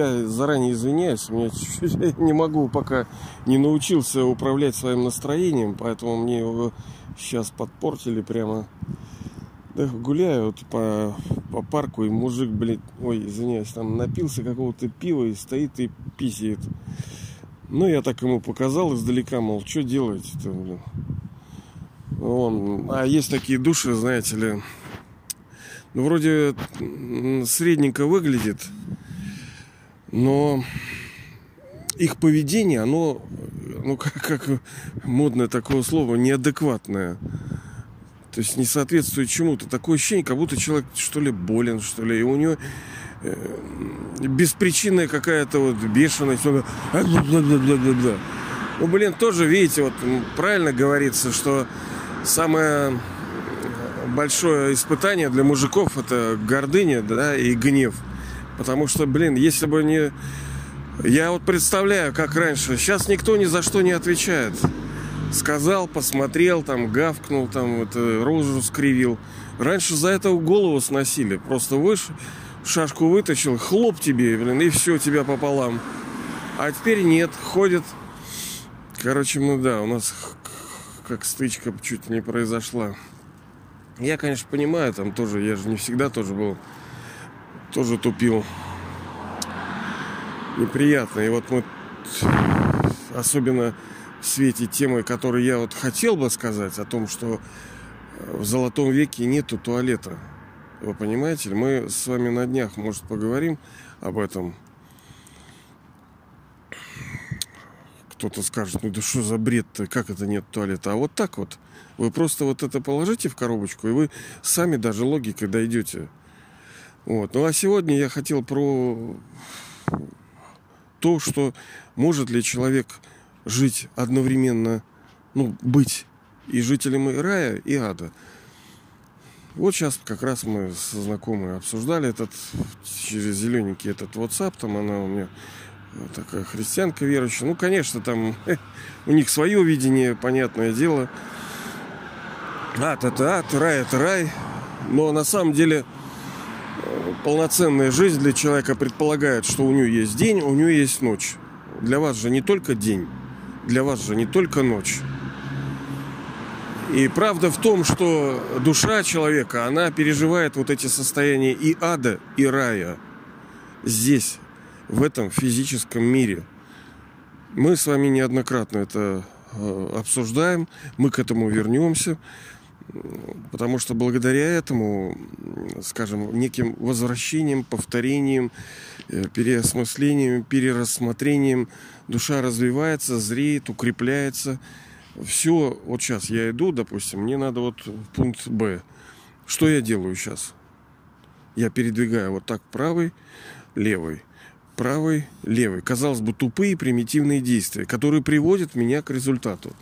я заранее извиняюсь, мне чуть-чуть не могу пока не научился управлять своим настроением, поэтому мне его сейчас подпортили прямо. Да, гуляю вот по, по парку, и мужик, блядь, ой, извиняюсь, там напился какого-то пива и стоит и писает. Ну, я так ему показал издалека, мол, что делаете-то, блин. Он, а есть такие души, знаете ли, ну, вроде средненько выглядит, но их поведение, оно, ну, как, как модное такое слово, неадекватное. То есть не соответствует чему-то. Такое ощущение, как будто человек, что ли, болен, что ли. И у него э, беспричинная какая-то вот бешеность. Он... Ну, блин, тоже, видите, вот правильно говорится, что самое большое испытание для мужиков это гордыня, да, и гнев. Потому что, блин, если бы не... Я вот представляю, как раньше. Сейчас никто ни за что не отвечает. Сказал, посмотрел, там, гавкнул, там, это, рожу скривил. Раньше за это голову сносили. Просто выше, шашку вытащил, хлоп тебе, блин, и все, тебя пополам. А теперь нет, ходит. Короче, ну да, у нас как стычка чуть не произошла. Я, конечно, понимаю, там тоже, я же не всегда тоже был, тоже тупил. Неприятно. И вот мы, особенно в свете темы, которую я вот хотел бы сказать, о том, что э, в золотом веке нету туалета. Вы понимаете? Мы с вами на днях, может, поговорим об этом. Кто-то скажет, ну да что за бред-то, как это нет туалета? А вот так вот – вы просто вот это положите в коробочку, и вы сами даже логикой дойдете. Вот. Ну а сегодня я хотел про то, что может ли человек жить одновременно, ну, быть и жителем и рая, и ада. Вот сейчас как раз мы со знакомой обсуждали этот через зелененький этот WhatsApp, там она у меня такая христианка верующая. Ну, конечно, там у них свое видение, понятное дело. Ад это ад, рай это рай. Но на самом деле полноценная жизнь для человека предполагает, что у нее есть день, у нее есть ночь. Для вас же не только день, для вас же не только ночь. И правда в том, что душа человека, она переживает вот эти состояния и ада, и рая здесь, в этом физическом мире. Мы с вами неоднократно это э, обсуждаем, мы к этому вернемся. Потому что благодаря этому, скажем, неким возвращением, повторением, э, переосмыслением, перерассмотрением душа развивается, зреет, укрепляется. Все, вот сейчас я иду, допустим, мне надо вот пункт Б. Что я делаю сейчас? Я передвигаю вот так правый, левый, правый, левый. Казалось бы, тупые примитивные действия, которые приводят меня к результату.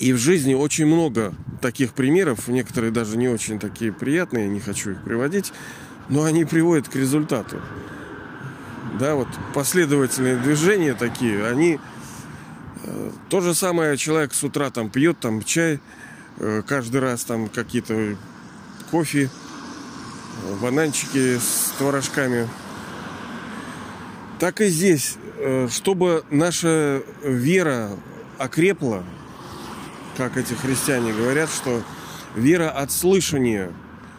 И в жизни очень много таких примеров, некоторые даже не очень такие приятные, не хочу их приводить, но они приводят к результату. Да, вот последовательные движения такие, они э, то же самое человек с утра там пьет там чай, э, каждый раз там какие-то кофе, бананчики с творожками. Так и здесь, э, чтобы наша вера окрепла, как эти христиане говорят, что вера от слышания.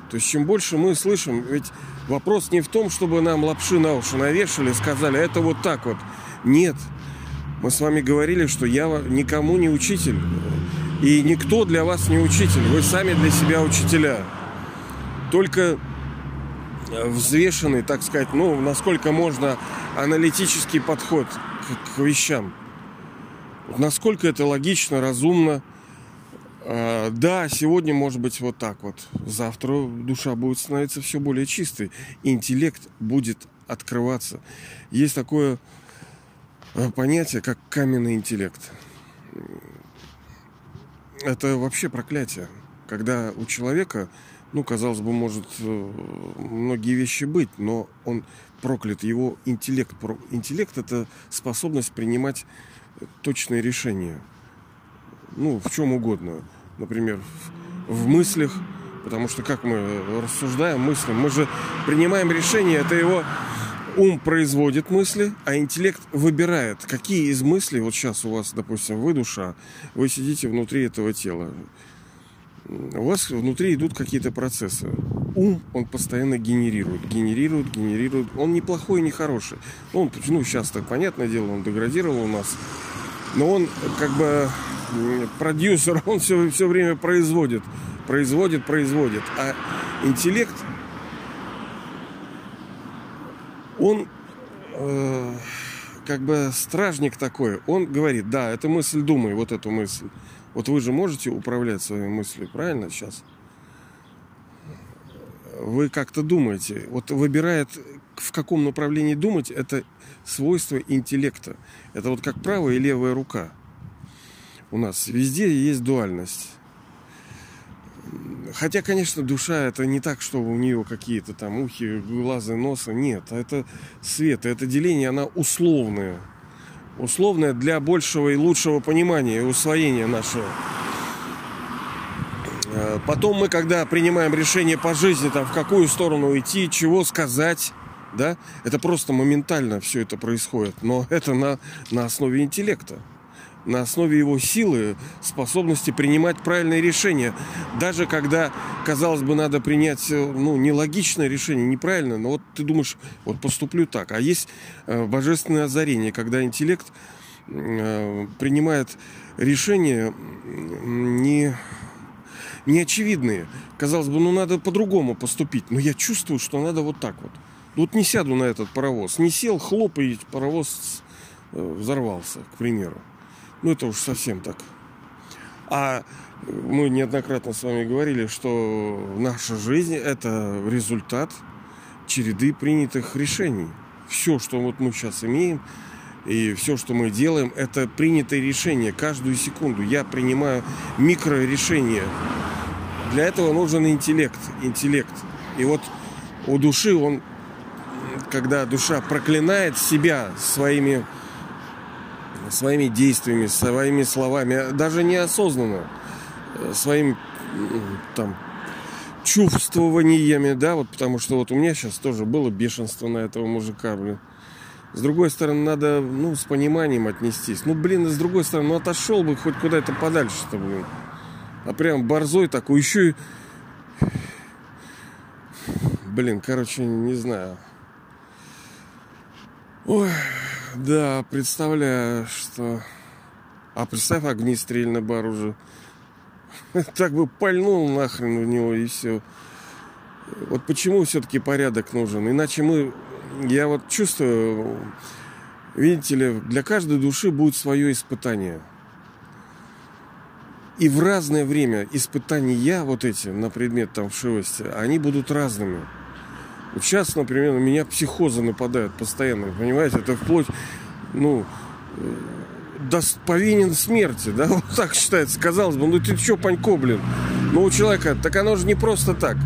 То есть чем больше мы слышим, ведь вопрос не в том, чтобы нам лапши на уши навешали, сказали, это вот так вот. Нет. Мы с вами говорили, что я никому не учитель. И никто для вас не учитель. Вы сами для себя учителя. Только взвешенный, так сказать, ну, насколько можно, аналитический подход к, к вещам. Насколько это логично, разумно, а, да, сегодня может быть вот так вот. Завтра душа будет становиться все более чистой. Интеллект будет открываться. Есть такое э, понятие, как каменный интеллект. Это вообще проклятие. Когда у человека, ну, казалось бы, может э, многие вещи быть, но он проклят. Его интеллект. Интеллект – это способность принимать точные решения – ну, в чем угодно. Например, в, мыслях, потому что как мы рассуждаем, мыслим, мы же принимаем решение, это его ум производит мысли, а интеллект выбирает, какие из мыслей, вот сейчас у вас, допустим, вы душа, вы сидите внутри этого тела, у вас внутри идут какие-то процессы. Ум, он постоянно генерирует, генерирует, генерирует. Он не плохой, не хороший. Он, ну, сейчас так понятное дело, он деградировал у нас. Но он как бы продюсер, он все, все время производит, производит, производит. А интеллект, он э, как бы стражник такой. Он говорит, да, эта мысль думай, вот эту мысль. Вот вы же можете управлять своими мыслями, правильно сейчас? Вы как-то думаете. Вот выбирает, в каком направлении думать, это свойство интеллекта. Это вот как правая и левая рука. У нас везде есть дуальность. Хотя, конечно, душа это не так, что у нее какие-то там ухи, глазы, носа. Нет, это свет, это деление, она условная условное для большего и лучшего понимания и усвоения нашего. Э, потом мы, когда принимаем решение по жизни, там, в какую сторону идти, чего сказать, да, это просто моментально все это происходит. Но это на, на основе интеллекта на основе его силы, способности принимать правильные решения. Даже когда, казалось бы, надо принять э, ну, нелогичное решение, неправильно, но вот ты думаешь, вот поступлю так. А есть э, божественное озарение, когда интеллект э, принимает решения не, не очевидные. Казалось бы, ну надо по-другому поступить. Но я чувствую, что надо вот так вот. Вот не сяду на этот паровоз. Не сел, хлоп, и паровоз взорвался, к примеру. Ну, это уж совсем так. А мы неоднократно с вами говорили, что наша жизнь – это результат череды принятых решений. Все, что вот мы сейчас имеем, и все, что мы делаем, это принятые решения каждую секунду. Я принимаю микрорешения. Для этого нужен интеллект. Интеллект. И вот у души он, когда душа проклинает себя своими своими действиями, своими словами, даже неосознанно, э, своим там чувствованиями, да, вот потому что вот у меня сейчас тоже было бешенство на этого мужика, блин. С другой стороны, надо, ну, с пониманием отнестись. Ну, блин, и с другой стороны, ну, отошел бы хоть куда-то подальше-то, блин. А прям борзой такой, еще и... Блин, короче, не знаю. Ой, да, представляю, что... А представь, огнестрельный бар уже. Так бы пальнул нахрен в него и все. Вот почему все-таки порядок нужен? Иначе мы... Я вот чувствую, видите ли, для каждой души будет свое испытание. И в разное время испытания вот эти на предмет там вшивости, они будут разными. Вот сейчас, например, на меня психозы нападают постоянно, понимаете? Это вплоть, ну, э, до, повинен смерти, да, вот так считается. Казалось бы, ну ты что, Панько, блин? Ну, у человека, так оно же не просто так.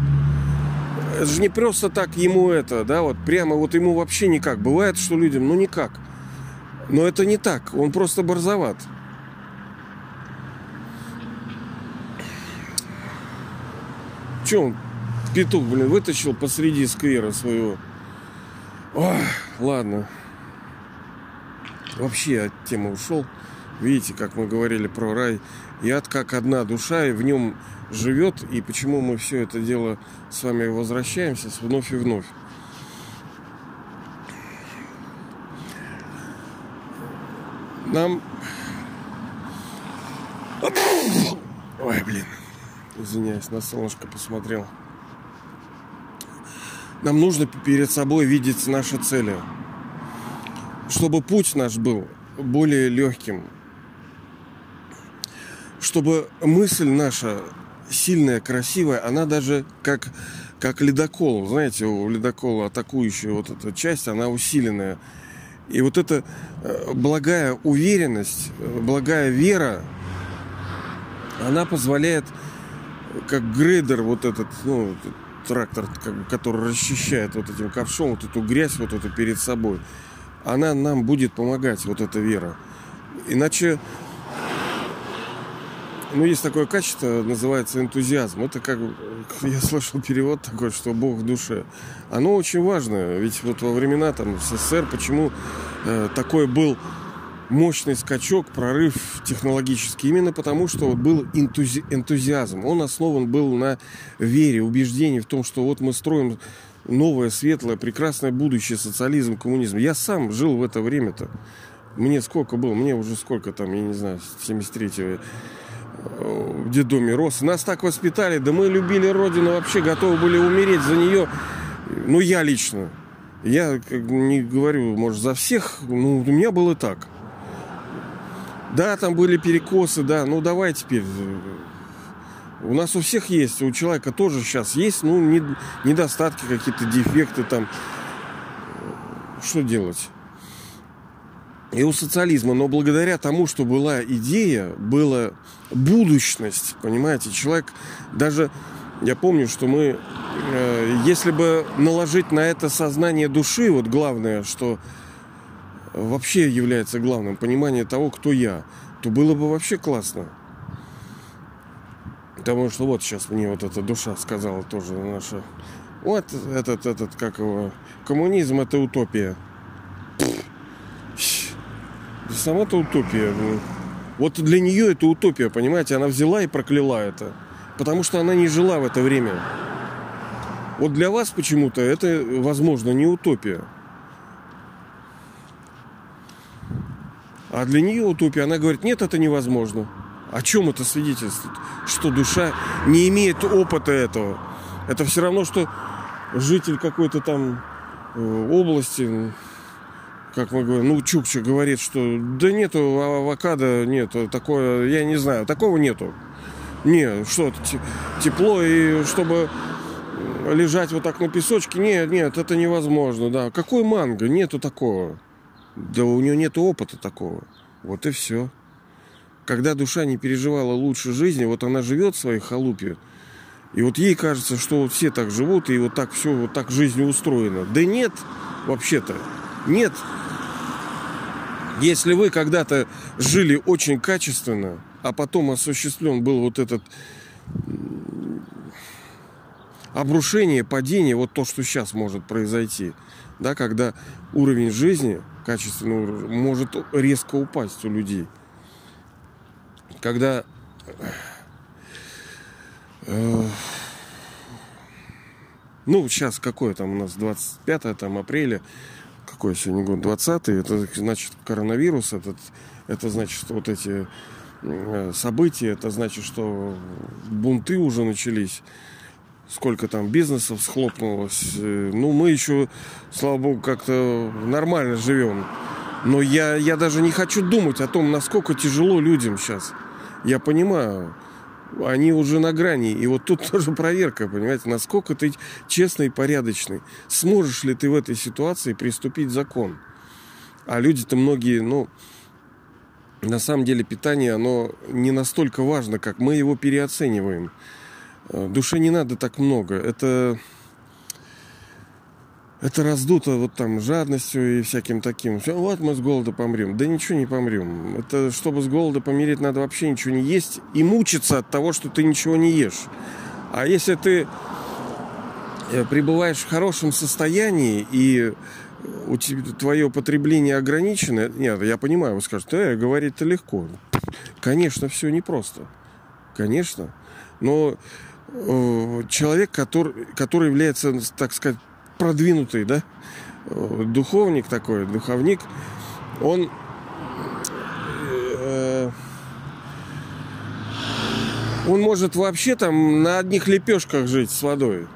Это же не просто так ему это, да, вот прямо вот ему вообще никак. Бывает, что людям, ну никак. Но это не так, он просто борзоват. Че он петух, блин, вытащил посреди сквера своего. Ой, ладно. Вообще от темы ушел. Видите, как мы говорили про рай. И как одна душа, и в нем живет. И почему мы все это дело с вами возвращаемся вновь и вновь. Нам... Ой, блин. Извиняюсь, на солнышко посмотрел. Нам нужно перед собой видеть наши цели. Чтобы путь наш был более легким. Чтобы мысль наша сильная, красивая, она даже как, как ледокол. Знаете, у ледокола атакующая вот эта часть, она усиленная. И вот эта э, благая уверенность, э, благая вера, она позволяет, как грейдер вот этот, ну, трактор, который расчищает вот этим ковшом вот эту грязь вот эту перед собой, она нам будет помогать, вот эта вера. Иначе, ну, есть такое качество, называется энтузиазм. Это как, я слышал перевод такой, что Бог в душе. Оно очень важно, ведь вот во времена там СССР, почему э, такой был мощный скачок, прорыв технологический, именно потому, что был энтузи- энтузиазм. Он основан был на вере, убеждении в том, что вот мы строим новое, светлое, прекрасное будущее, социализм, коммунизм. Я сам жил в это время-то. Мне сколько было? Мне уже сколько там, я не знаю, 73-го э, в детдоме рос. Нас так воспитали, да мы любили Родину, вообще готовы были умереть за нее. Ну, я лично. Я не говорю, может, за всех, ну, у меня было так. Да, там были перекосы, да, ну давай теперь. У нас у всех есть, у человека тоже сейчас есть, ну, недостатки какие-то, дефекты там. Что делать? И у социализма, но благодаря тому, что была идея, была будущность, понимаете, человек даже, я помню, что мы, э, если бы наложить на это сознание души, вот главное, что вообще является главным, понимание того, кто я, то было бы вообще классно. Потому что вот сейчас мне вот эта душа сказала тоже наша. Вот этот, этот, как его, коммунизм это утопия. Сама-то утопия. Вот для нее это утопия, понимаете? Она взяла и прокляла это. Потому что она не жила в это время. Вот для вас почему-то это, возможно, не утопия. А для нее утопия, она говорит, нет, это невозможно. О чем это свидетельствует? Что душа не имеет опыта этого. Это все равно, что житель какой-то там э, области, как мы говорим, ну, Чукча говорит, что да нету авокадо, нету, такое, я не знаю, такого нету. Не, что тепло, и чтобы лежать вот так на песочке, нет, нет, это невозможно, да. Какой манго? Нету такого. Да у нее нет опыта такого. Вот и все. Когда душа не переживала лучше жизни, вот она живет в своей халупе, и вот ей кажется, что вот все так живут, и вот так все, вот так жизнь устроена. Да нет, вообще-то, нет. Если вы когда-то жили очень качественно, а потом осуществлен был вот этот обрушение, падение, вот то, что сейчас может произойти, да, когда уровень жизни качественного может резко упасть у людей. Когда э, ну, сейчас какое там у нас 25 там, апреля, какой сегодня год, 20 это значит коронавирус, этот, это значит вот эти э, события, это значит, что бунты уже начались, сколько там бизнесов схлопнулось. Э, ну, мы еще, слава богу, как-то нормально живем. Но я, я даже не хочу думать о том, насколько тяжело людям сейчас. Я понимаю, они уже на грани. И вот тут тоже проверка, понимаете, насколько ты честный и порядочный. Сможешь ли ты в этой ситуации приступить закон? А люди-то многие, ну, на самом деле питание, оно не настолько важно, как мы его переоцениваем. Э, душе не надо так много. Это это раздуто вот там жадностью и всяким таким. Все, вот мы с голода помрем. Да ничего не помрем. Это чтобы с голода помереть, надо вообще ничего не есть и мучиться от того, что ты ничего не ешь. А если ты э, пребываешь в хорошем состоянии и у тебя твое потребление ограничено, нет, я понимаю, вы скажете, э, говорить-то легко. Конечно, все непросто. Конечно. Но э, человек, который, который является, так сказать, продвинутый, да, духовник такой, духовник, он э, он может вообще там на одних лепешках жить с водой.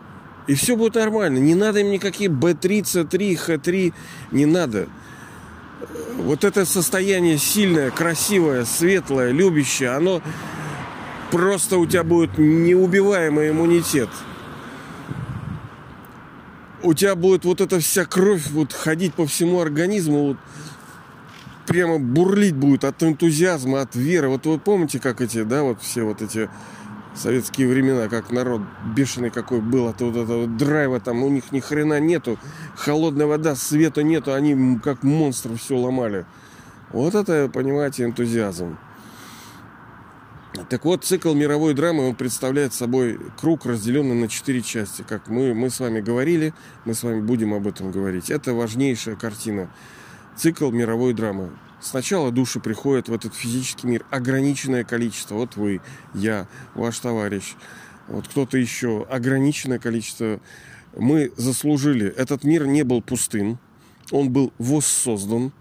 И все будет нормально. Не надо им никакие B3, C3, H3. Не надо. Вот это состояние сильное, красивое, светлое, любящее, оно просто у тебя будет неубиваемый иммунитет у тебя будет вот эта вся кровь вот ходить по всему организму, вот прямо бурлить будет от энтузиазма, от веры. Вот вы помните, как эти, да, вот все вот эти советские времена, как народ бешеный какой был, от вот этого драйва там у них ни хрена нету, холодная вода, света нету, они как монстры все ломали. Вот это, понимаете, энтузиазм. Так вот, цикл мировой драмы, он представляет собой круг, разделенный на четыре части. Как мы, мы с вами говорили, мы с вами будем об этом говорить. Это важнейшая картина. Цикл мировой драмы. Сначала души приходят в этот физический мир. Ограниченное количество. Вот вы, я, ваш товарищ, вот кто-то еще. Ограниченное количество. Мы заслужили. Этот мир не был пустым. Он был воссоздан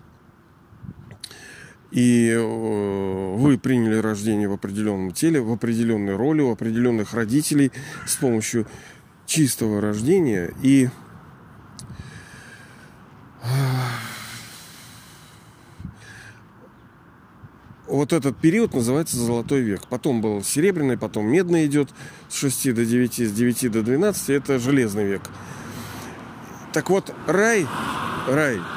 и э, вы приняли рождение в определенном теле, в определенной роли, у определенных родителей с помощью чистого рождения. И вот этот период называется Золотой век. Потом был Серебряный, потом Медный идет с 6 до 9, с 9 до 12. Это Железный век. Так вот, рай, рай –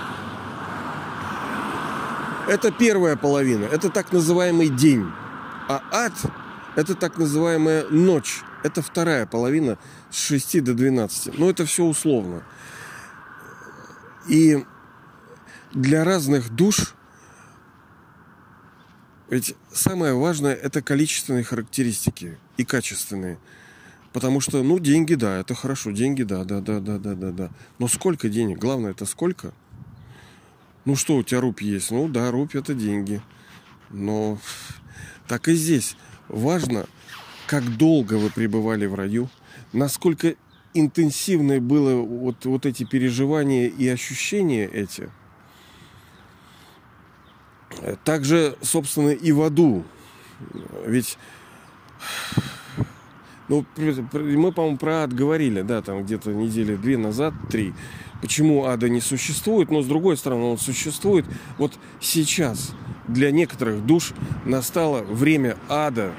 это первая половина, это так называемый день. А ад – это так называемая ночь. Это вторая половина с 6 до 12. Но это все условно. И для разных душ ведь самое важное – это количественные характеристики и качественные. Потому что, ну, деньги, да, это хорошо, деньги, да, да, да, да, да, да, да. Но сколько денег? Главное, это сколько – ну что, у тебя рубь есть? Ну да, рубь это деньги. Но так и здесь. Важно, как долго вы пребывали в раю, насколько интенсивное было вот, вот эти переживания и ощущения эти. Также, собственно, и в аду. Ведь ну, мы, по-моему, про ад говорили, да, там где-то недели две назад, три почему ада не существует, но с другой стороны он существует. Вот сейчас для некоторых душ настало время ада.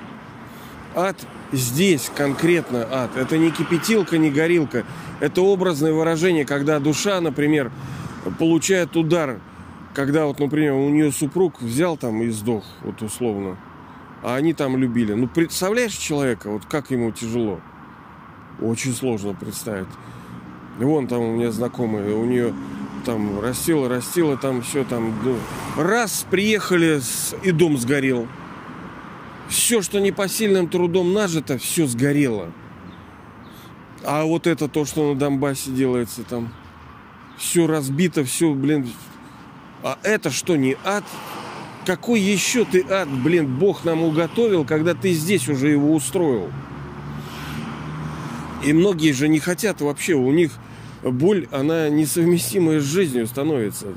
Ад здесь конкретно ад. Это не кипятилка, не горилка. Это образное выражение, когда душа, например, получает удар, когда вот, например, у нее супруг взял там и сдох, вот условно, а они там любили. Ну, представляешь человека, вот как ему тяжело? Очень сложно представить. Вон там у меня знакомые, у нее там растила, растила, там все там. Ну, раз приехали, и дом сгорел. Все, что непосильным трудом нажито, все сгорело. А вот это то, что на Донбассе делается там. Все разбито, все, блин. А это что, не ад? Какой еще ты ад, блин, Бог нам уготовил, когда ты здесь уже его устроил? И многие же не хотят вообще, у них боль, она несовместимая с жизнью становится.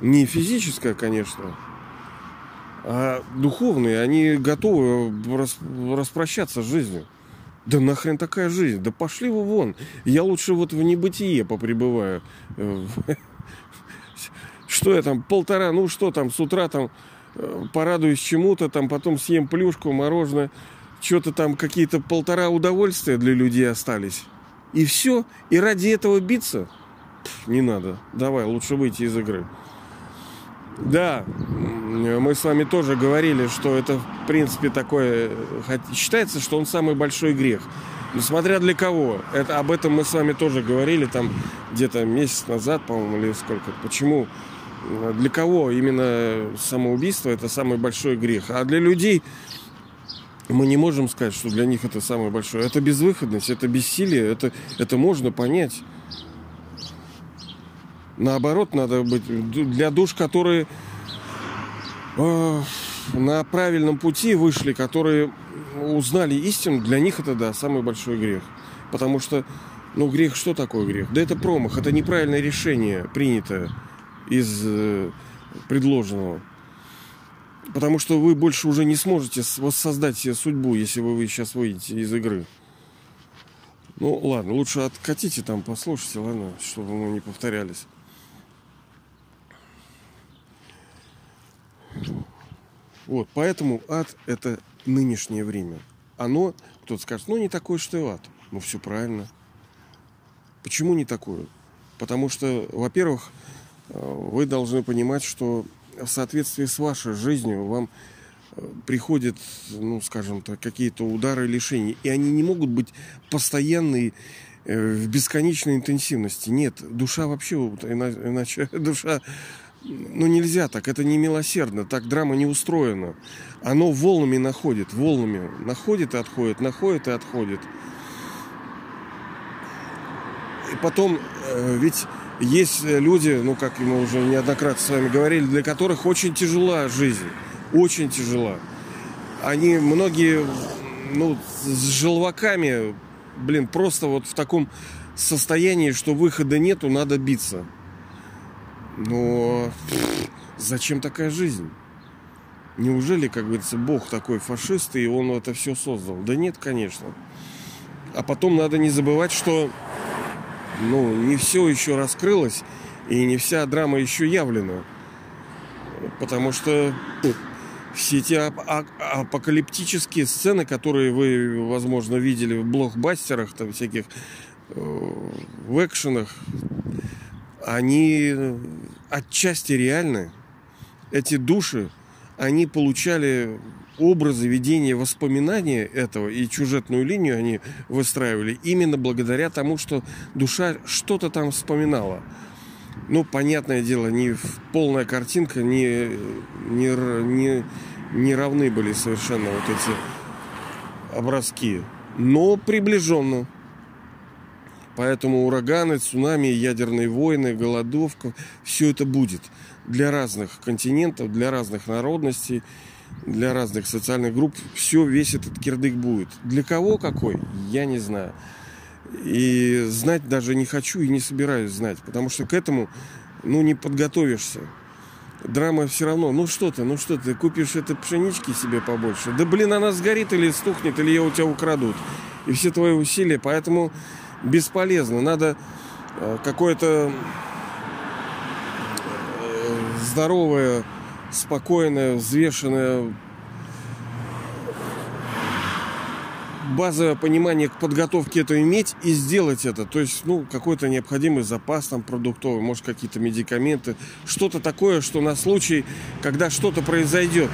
Не физическая, конечно, а духовные. Они готовы распрощаться с жизнью. Да нахрен такая жизнь? Да пошли вы вон. Я лучше вот в небытие попребываю. Что я там, полтора, ну что там, с утра там э, порадуюсь чему-то, там потом съем плюшку, мороженое что-то там какие-то полтора удовольствия для людей остались. И все. И ради этого биться? Не надо. Давай, лучше выйти из игры. Да, мы с вами тоже говорили, что это, в принципе, такое... Считается, что он самый большой грех. Но смотря для кого. Это, об этом мы с вами тоже говорили там где-то месяц назад, по-моему, или сколько. Почему? Для кого именно самоубийство это самый большой грех? А для людей мы не можем сказать, что для них это самое большое. Это безвыходность, это бессилие, это, это можно понять. Наоборот, надо быть для душ, которые э, на правильном пути вышли, которые узнали истину, для них это, да, самый большой грех. Потому что, ну, грех, что такое грех? Да это промах, это неправильное решение, принятое из э, предложенного. Потому что вы больше уже не сможете воссоздать себе судьбу, если вы, сейчас выйдете из игры. Ну, ладно, лучше откатите там, послушайте, ладно, чтобы мы не повторялись. Вот, поэтому ад – это нынешнее время. Оно, кто-то скажет, ну, не такое, что и ад. Ну, все правильно. Почему не такое? Потому что, во-первых, вы должны понимать, что в соответствии с вашей жизнью вам э, приходят, ну, скажем так, какие-то удары лишений. И они не могут быть постоянные э, в бесконечной интенсивности. Нет, душа вообще, иначе душа ну нельзя так, это не милосердно, так драма не устроена. Оно волнами находит, волнами находит и отходит, находит и отходит. И потом, э, ведь есть люди, ну как мы уже неоднократно с вами говорили, для которых очень тяжела жизнь, очень тяжела. Они многие, ну, с желваками, блин, просто вот в таком состоянии, что выхода нету, надо биться. Но зачем такая жизнь? Неужели, как говорится, Бог такой фашист, и он это все создал? Да нет, конечно. А потом надо не забывать, что ну, не все еще раскрылось, и не вся драма еще явлена. Потому что ну, все эти ап- апокалиптические сцены, которые вы, возможно, видели в блокбастерах, там всяких э, в экшенах, они отчасти реальны. Эти души, они получали образы видения, воспоминания этого и сюжетную линию они выстраивали именно благодаря тому, что душа что-то там вспоминала. Ну, понятное дело, не полная картинка, не, не, не, не равны были совершенно вот эти образки, но приближенно. Поэтому ураганы, цунами, ядерные войны, голодовка, все это будет для разных континентов, для разных народностей, для разных социальных групп. Все, весь этот кирдык будет. Для кого какой, я не знаю. И знать даже не хочу и не собираюсь знать, потому что к этому, ну, не подготовишься. Драма все равно, ну что ты, ну что ты, купишь это пшенички себе побольше. Да блин, она сгорит или стухнет, или ее у тебя украдут. И все твои усилия, поэтому бесполезно. Надо э, какое-то э, здоровое, спокойное, взвешенное базовое понимание к подготовке это иметь и сделать это. То есть, ну, какой-то необходимый запас там продуктовый, может, какие-то медикаменты, что-то такое, что на случай, когда что-то произойдет.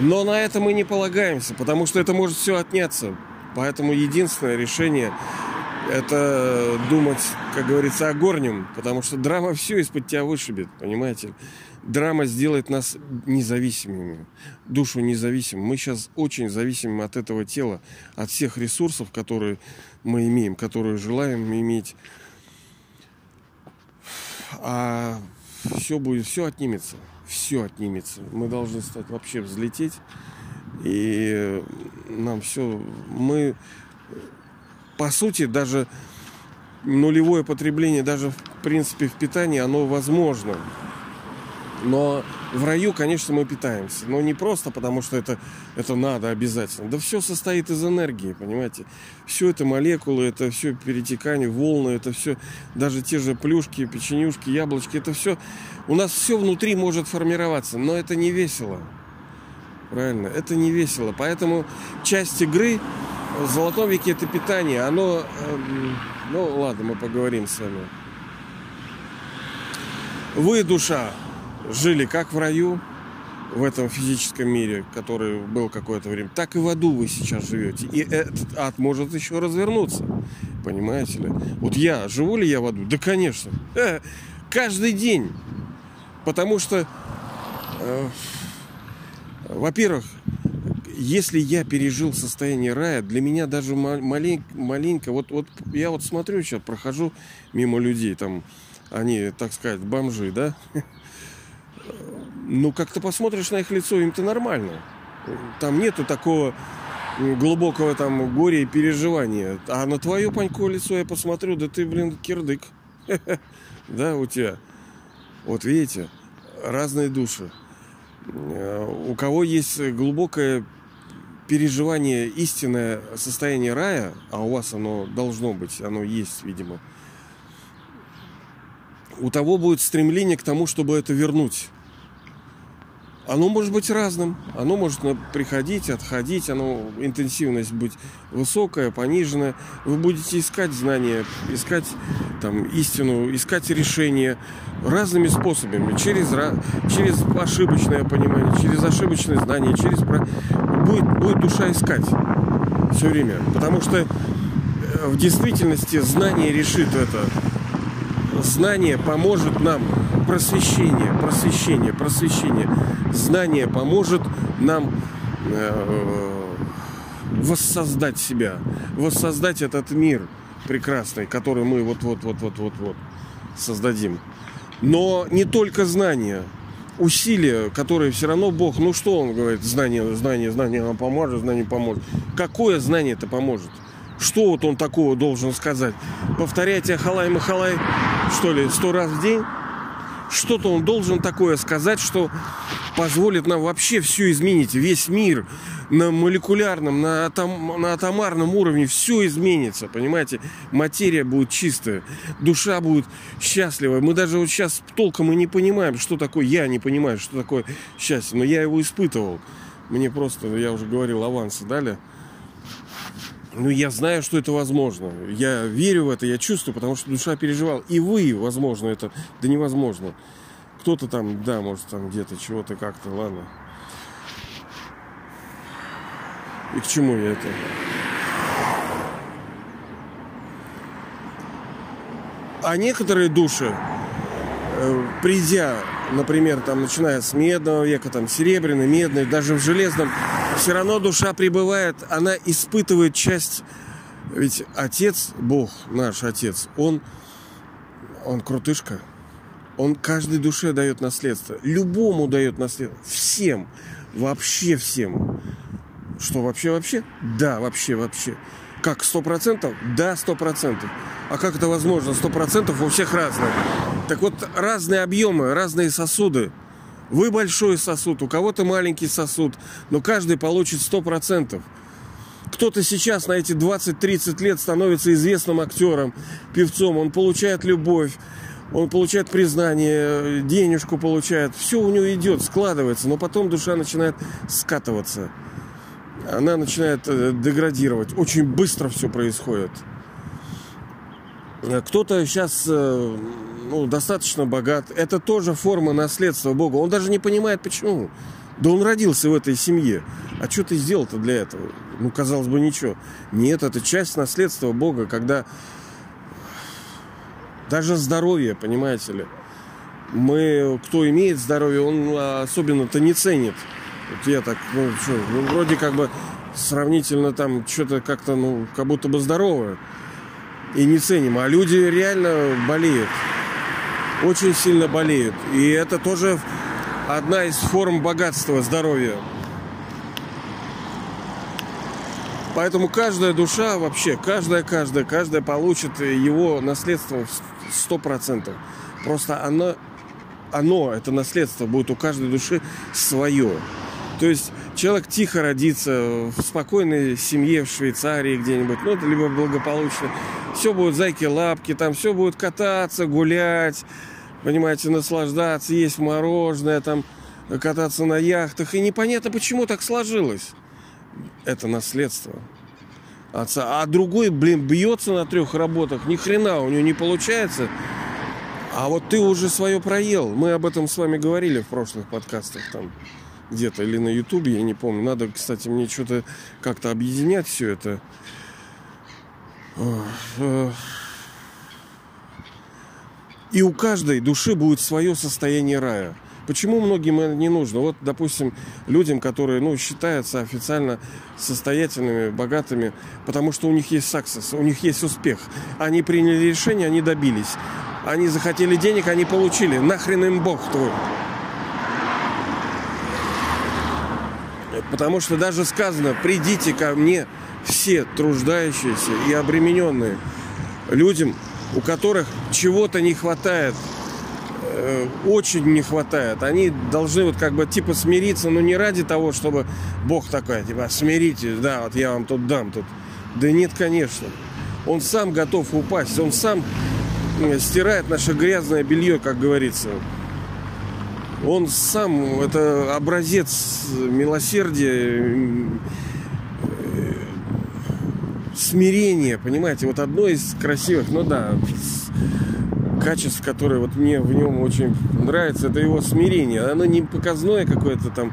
Но на это мы не полагаемся, потому что это может все отняться. Поэтому единственное решение это думать, как говорится, о горнем, потому что драма все из-под тебя вышибет, понимаете? Драма сделает нас независимыми, душу независимым. Мы сейчас очень зависимы от этого тела, от всех ресурсов, которые мы имеем, которые желаем иметь. А все будет, все отнимется, все отнимется. Мы должны стать вообще взлететь, и нам все, мы по сути, даже нулевое потребление, даже в принципе в питании, оно возможно. Но в раю, конечно, мы питаемся. Но не просто потому, что это, это надо обязательно. Да все состоит из энергии, понимаете. Все это молекулы, это все перетекание, волны, это все, даже те же плюшки, печенюшки, яблочки, это все, у нас все внутри может формироваться, но это не весело. Правильно, это не весело. Поэтому часть игры в золотом веке это питание, оно... Эм, ну, ладно, мы поговорим с вами. Вы, душа, жили как в раю, в этом физическом мире, который был какое-то время, так и в аду вы сейчас живете. И этот ад может еще развернуться. Понимаете ли? Вот я, живу ли я в аду? Да, конечно. Э, каждый день. Потому что, э, во-первых, если я пережил состояние рая, для меня даже малень, маленько, вот, вот я вот смотрю сейчас, прохожу мимо людей, там, они, так сказать, бомжи, да? Ну, как-то посмотришь на их лицо, им-то нормально. Там нету такого глубокого там горя и переживания. А на твое, Панько, лицо я посмотрю, да ты, блин, кирдык. Да, у тебя. Вот видите, разные души. Э, у кого есть глубокое переживание, истинное состояние рая, а у вас оно должно быть, оно есть, видимо, у того будет стремление к тому, чтобы это вернуть. Оно может быть разным. Оно может приходить, отходить. Оно, интенсивность быть высокая, пониженная. Вы будете искать знания, искать там, истину, искать решение разными способами. Через, через ошибочное понимание, через ошибочное знание, через... Будет, будет душа искать все время. Потому что э, в действительности знание решит это. Знание поможет нам просвещение, просвещение, просвещение. Знание поможет нам э, воссоздать себя, воссоздать этот мир прекрасный, который мы вот-вот-вот-вот-вот-вот создадим. Но не только знания, усилия, которые все равно Бог, ну что он говорит, знание, знание, знание нам поможет, знание поможет. Какое знание это поможет? Что вот он такого должен сказать? Повторять Ахалай Махалай, что ли, сто раз в день? Что-то он должен такое сказать, что позволит нам вообще все изменить, весь мир на молекулярном, на, атом, на атомарном уровне все изменится, понимаете? Материя будет чистая, душа будет счастлива. Мы даже вот сейчас толком и не понимаем, что такое, я не понимаю, что такое счастье, но я его испытывал. Мне просто, я уже говорил, авансы дали. Ну, я знаю, что это возможно. Я верю в это, я чувствую, потому что душа переживала. И вы, возможно, это да невозможно. Кто-то там, да, может, там где-то чего-то как-то, ладно. И к чему я это? А некоторые души, э, придя, например, там, начиная с медного века, там, серебряный, медный, даже в железном, все равно душа пребывает, она испытывает часть... Ведь Отец, Бог, наш Отец, Он, Он крутышка. Он каждой душе дает наследство. Любому дает наследство. Всем. Вообще всем. Что, вообще, вообще? Да, вообще, вообще. Как, сто процентов? Да, сто процентов. А как это возможно? Сто процентов у всех разные. Так вот, разные объемы, разные сосуды – вы большой сосуд, у кого-то маленький сосуд, но каждый получит 100%. Кто-то сейчас на эти 20-30 лет становится известным актером, певцом, он получает любовь, он получает признание, денежку получает, все у него идет, складывается, но потом душа начинает скатываться. Она начинает э, деградировать. Очень быстро все происходит. Кто-то сейчас э, ну, достаточно богат. Это тоже форма наследства Бога. Он даже не понимает, почему. Да он родился в этой семье. А что ты сделал-то для этого? Ну, казалось бы, ничего. Нет, это часть наследства Бога, когда даже здоровье, понимаете ли. Мы, кто имеет здоровье, он особенно-то не ценит. Вот я так, ну, что, ну, вроде как бы сравнительно там что-то как-то, ну, как будто бы здоровое. И не ценим. А люди реально болеют очень сильно болеют. И это тоже одна из форм богатства, здоровья. Поэтому каждая душа вообще, каждая, каждая, каждая получит его наследство сто процентов. Просто оно, оно, это наследство будет у каждой души свое. То есть человек тихо родится в спокойной семье в Швейцарии где-нибудь, ну, это либо благополучно. Все будет зайки-лапки, там все будет кататься, гулять, понимаете, наслаждаться, есть мороженое, там, кататься на яхтах. И непонятно, почему так сложилось. Это наследство отца. А другой, блин, бьется на трех работах, ни хрена у него не получается. А вот ты уже свое проел. Мы об этом с вами говорили в прошлых подкастах там где-то или на Ютубе, я не помню. Надо, кстати, мне что-то как-то объединять все это. И у каждой души будет свое состояние рая. Почему многим это не нужно? Вот, допустим, людям, которые ну, считаются официально состоятельными, богатыми, потому что у них есть саксес, у них есть успех. Они приняли решение, они добились. Они захотели денег, они получили. Нахрен им Бог твой. Потому что даже сказано, придите ко мне все труждающиеся и обремененные людям, у которых чего-то не хватает, э, очень не хватает. Они должны вот как бы типа смириться, но не ради того, чтобы Бог такой, типа, смиритесь, да, вот я вам тут дам тут. Да нет, конечно. Он сам готов упасть, он сам э, стирает наше грязное белье, как говорится. Он сам, это образец милосердия, смирение, понимаете, вот одно из красивых, ну да, качеств, которое вот мне в нем очень нравится, это его смирение. Оно не показное какое-то там,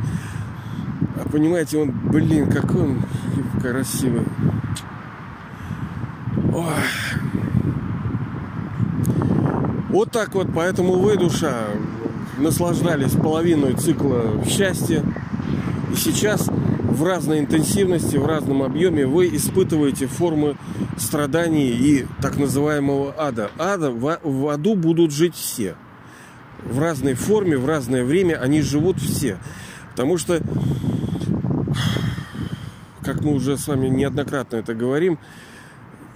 а понимаете, он, блин, какой он красивый. Ой. Вот так вот, поэтому вы, душа, наслаждались половиной цикла счастья. И сейчас в разной интенсивности, в разном объеме вы испытываете формы страданий и так называемого ада. Ада в, в аду будут жить все. В разной форме, в разное время они живут все. Потому что, как мы уже с вами неоднократно это говорим,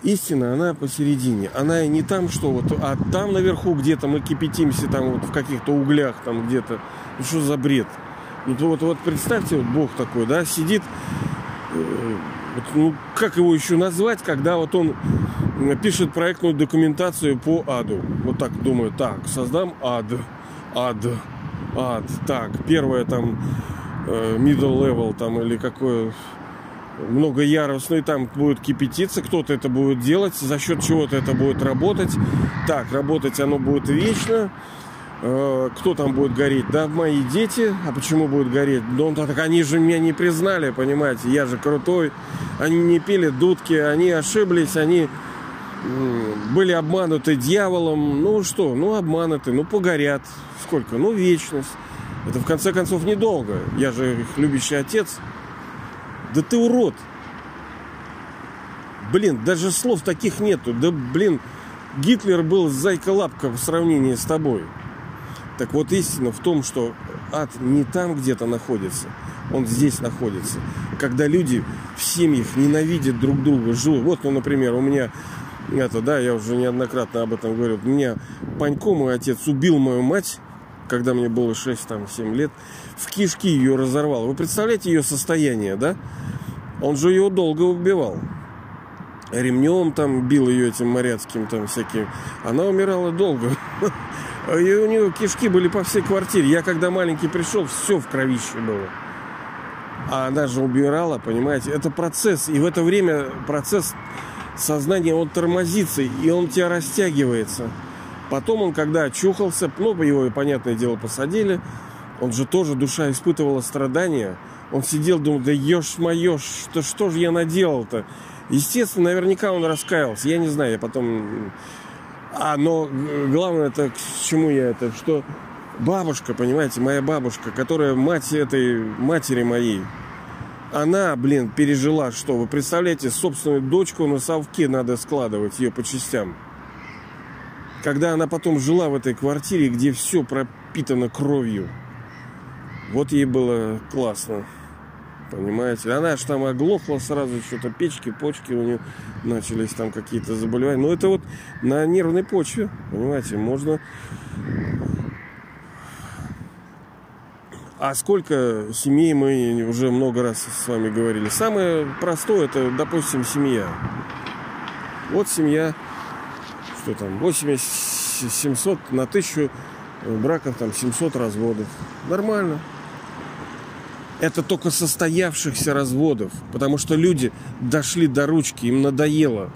истина, она посередине. Она не там, что вот, а там наверху где-то мы кипятимся, там вот в каких-то углях, там где-то. Ну что за бред? Ну вот, вот представьте, вот Бог такой, да, сидит, э, вот, ну как его еще назвать, когда вот он пишет проектную документацию по аду. Вот так думаю, так, создам ад, ад, ад. Так, первое там э, middle level там или какое многоярусный, там будет кипятиться, кто-то это будет делать, за счет чего-то это будет работать. Так, работать оно будет вечно. Э, кто там будет гореть? Да, мои дети. А почему будут гореть? Да он так, они же меня не признали, понимаете, я же крутой. Они не пили дудки, они ошиблись, они были обмануты дьяволом. Ну что, ну обмануты, ну погорят. Сколько? Ну вечность. Это в конце концов недолго. Я же их любящий отец. Да ты урод. Блин, даже слов таких нету. Да, блин, Гитлер был зайка-лапка в сравнении с тобой. Так вот, истина в том, что ад не там где-то находится, он здесь находится. Когда люди в семьях ненавидят друг друга, живут. Вот, ну, например, у меня это, да, я уже неоднократно об этом говорил. У меня Панько, мой отец, убил мою мать, когда мне было 6-7 лет, в кишки ее разорвал. Вы представляете ее состояние, да? Он же ее долго убивал. Ремнем там бил ее этим моряцким там всяким. Она умирала долго. И у нее кишки были по всей квартире. Я когда маленький пришел, все в кровище было. А она же убирала, понимаете? Это процесс. И в это время процесс сознания, он тормозится, и он тебя растягивается. Потом он, когда очухался, ну, его, понятное дело, посадили, он же тоже, душа испытывала страдания. Он сидел, думал, да ешь моё, что, что же я наделал-то? Естественно, наверняка он раскаялся. Я не знаю, я потом... А, но главное это, к чему я это, что бабушка, понимаете, моя бабушка, которая мать этой матери моей, она, блин, пережила что? Вы представляете, собственную дочку на совке надо складывать ее по частям. Когда она потом жила в этой квартире, где все пропитано кровью. Вот ей было классно. Понимаете? Она же там оглохла сразу, что-то печки, почки у нее начались там какие-то заболевания. Но это вот на нервной почве, понимаете, можно... А сколько семей мы уже много раз с вами говорили. Самое простое, это, допустим, семья. Вот семья, что там, 80, 700 на тысячу браков, там 700 разводов. Нормально это только состоявшихся разводов, потому что люди дошли до ручки, им надоело.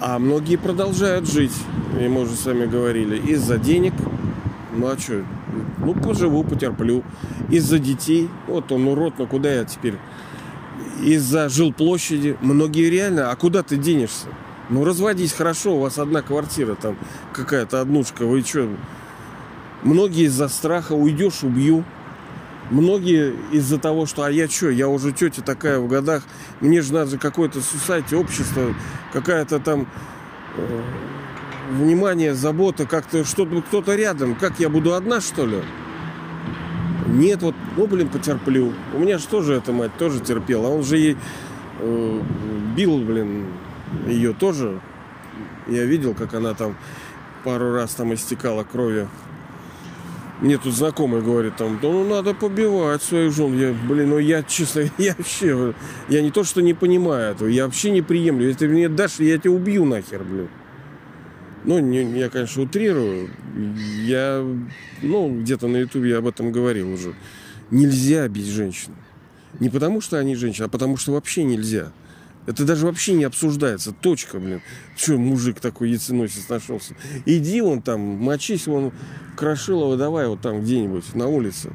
А многие продолжают жить, и мы уже с вами говорили, из-за денег. Ну а что? Ну, поживу, потерплю. Из-за детей. Вот он урод, но куда я теперь? Из-за жилплощади. Многие реально, а куда ты денешься? Ну, разводись хорошо, у вас одна квартира, там какая-то однушка, вы что? Многие из-за страха уйдешь, убью. Многие из-за того, что, а я что, я уже тетя такая в годах, мне же надо какое-то сусайте общество, какая-то там э, внимание, забота, как-то что-то, кто-то рядом. Как я буду одна, что ли? Нет, вот, ну, блин, потерплю. У меня же тоже эта мать тоже терпела. Он же ей э, бил, блин, ее тоже. Я видел, как она там пару раз там истекала кровью. Мне тут знакомый говорит, там, да ну надо побивать своих жен. Я, блин, ну я, честно, я вообще, я не то, что не понимаю этого, я вообще не приемлю. Если ты мне дашь, я тебя убью нахер, блин. Ну, не, я, конечно, утрирую. Я, ну, где-то на ютубе я об этом говорил уже. Нельзя бить женщин. Не потому, что они женщины, а потому, что вообще нельзя. Это даже вообще не обсуждается. Точка, блин. Че, мужик такой яйценосец нашелся? Иди вон там, мочись вон Крошилова, давай вот там где-нибудь на улице.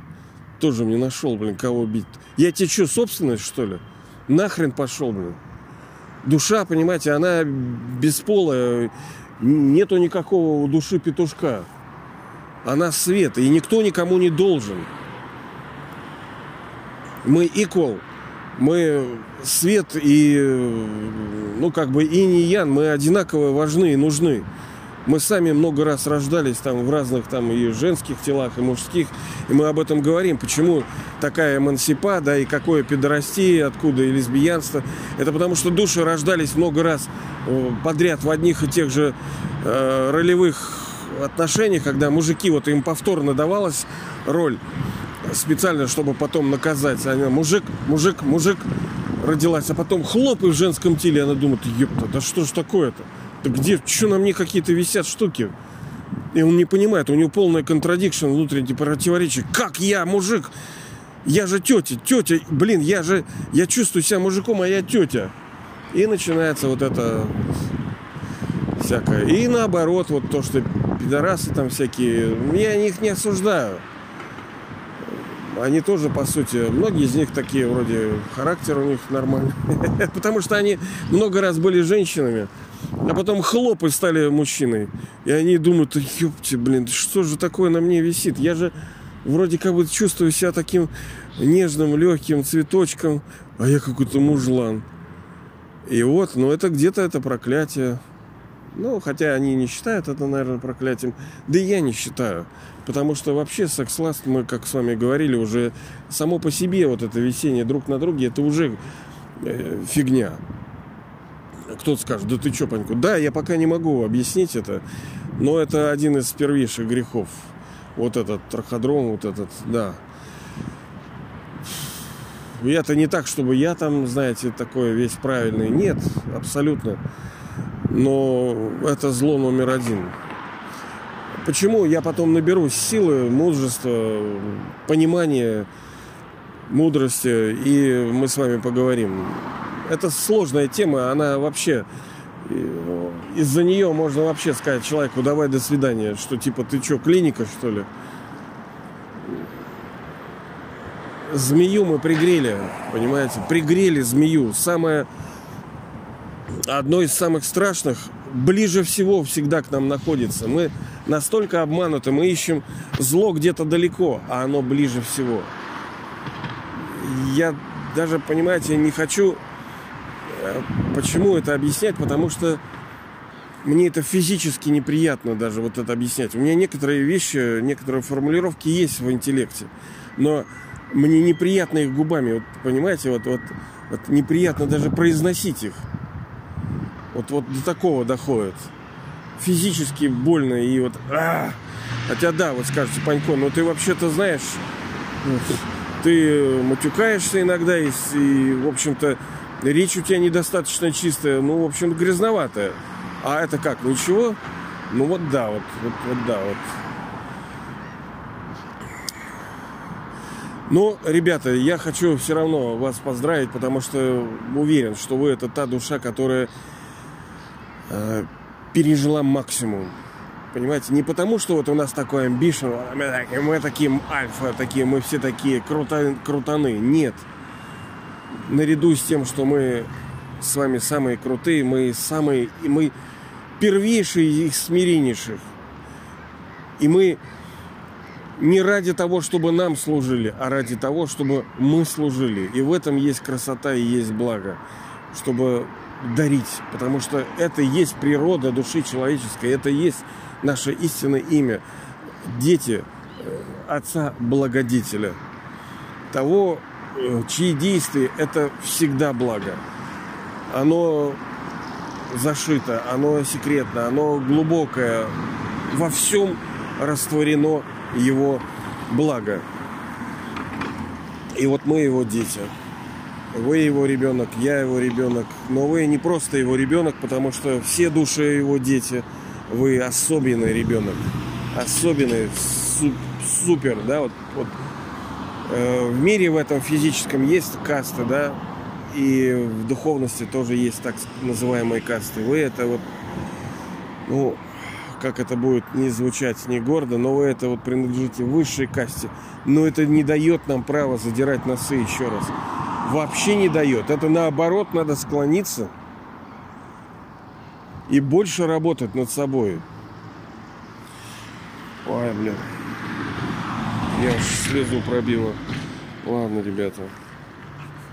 Тоже мне нашел, блин, кого бить. Я тебе что, собственность, что ли? Нахрен пошел, блин. Душа, понимаете, она бесполая. нету никакого души петушка. Она свет, и никто никому не должен. Мы equal, мы свет и, ну, как бы и не ян, мы одинаково важны и нужны. Мы сами много раз рождались там в разных там и женских телах, и мужских, и мы об этом говорим. Почему такая эмансипа, да, и какое педорастие, откуда и лесбиянство. Это потому что души рождались много раз э, подряд в одних и тех же э, ролевых отношениях, когда мужики, вот им повторно давалась роль специально, чтобы потом наказать. Она мужик, мужик, мужик родилась, а потом хлоп и в женском теле. Она думает, ёпта, да что ж такое-то? Да где, что на мне какие-то висят штуки? И он не понимает, у него полная контрадикшн, внутреннее противоречие. Как я, мужик? Я же тетя, тетя, блин, я же, я чувствую себя мужиком, а я тетя. И начинается вот это всякое. И наоборот, вот то, что пидорасы там всякие, я их не осуждаю. Они тоже, по сути, многие из них такие, вроде, характер у них нормальный. Потому что они много раз были женщинами, а потом хлоп и стали мужчиной. И они думают, ёпти, блин, что же такое на мне висит? Я же вроде как бы чувствую себя таким нежным, легким цветочком, а я какой-то мужлан. И вот, ну это где-то это проклятие. Ну, хотя они не считают это, наверное, проклятием. Да и я не считаю. Потому что вообще секс-ласт, мы, как с вами говорили, уже само по себе вот это висение друг на друге, это уже э, фигня кто-то скажет, да ты что, Паньку? Да, я пока не могу объяснить это, но это один из первейших грехов. Вот этот траходром, вот этот, да. И это не так, чтобы я там, знаете, такой весь правильный. Нет, абсолютно. Но это зло номер один. Почему я потом наберусь силы, мужества, понимания, мудрости, и мы с вами поговорим это сложная тема, она вообще из-за нее можно вообще сказать человеку давай до свидания, что типа ты что, клиника что ли? Змею мы пригрели, понимаете? Пригрели змею. Самое одно из самых страшных ближе всего всегда к нам находится. Мы настолько обмануты, мы ищем зло где-то далеко, а оно ближе всего. Я даже, понимаете, не хочу Почему это объяснять? Потому что мне это физически неприятно даже вот это объяснять. У меня некоторые вещи, некоторые формулировки есть в интеллекте, но мне неприятно их губами, вот, понимаете, вот, вот, вот неприятно даже произносить их. Вот, вот до такого доходит. Физически больно и вот... А! Хотя да, вот скажете, Панько, но ты вообще-то знаешь, ты матюкаешься иногда и, и в общем-то, речь у тебя недостаточно чистая, ну, в общем, грязноватая. А это как, ничего? Ну вот да, вот, вот, вот да, вот. Ну, ребята, я хочу все равно вас поздравить, потому что уверен, что вы это та душа, которая э, пережила максимум. Понимаете, не потому, что вот у нас такой амбишн, мы, такие альфа, такие, мы все такие круто, крутаны. Нет наряду с тем, что мы с вами самые крутые, мы самые, и мы первейшие из смиреннейших. И мы не ради того, чтобы нам служили, а ради того, чтобы мы служили. И в этом есть красота и есть благо, чтобы дарить, потому что это есть природа души человеческой, это есть наше истинное имя. Дети э, Отца Благодетеля, того, Э, чьи действия это всегда благо. Оно зашито, оно секретно, оно глубокое. Во всем растворено его благо. И вот мы его дети. Вы его ребенок, я его ребенок. Но вы не просто его ребенок, потому что все души его дети. Вы особенный ребенок. Особенный, супер, да, вот, вот Э, в мире в этом физическом есть касты, да, и в духовности тоже есть так называемые касты. Вы это вот, ну, как это будет не звучать не гордо, но вы это вот принадлежите высшей касте. Но это не дает нам права задирать носы еще раз. Вообще не дает. Это наоборот надо склониться и больше работать над собой. Ой, блин. Я слезу пробила. Ладно, ребята.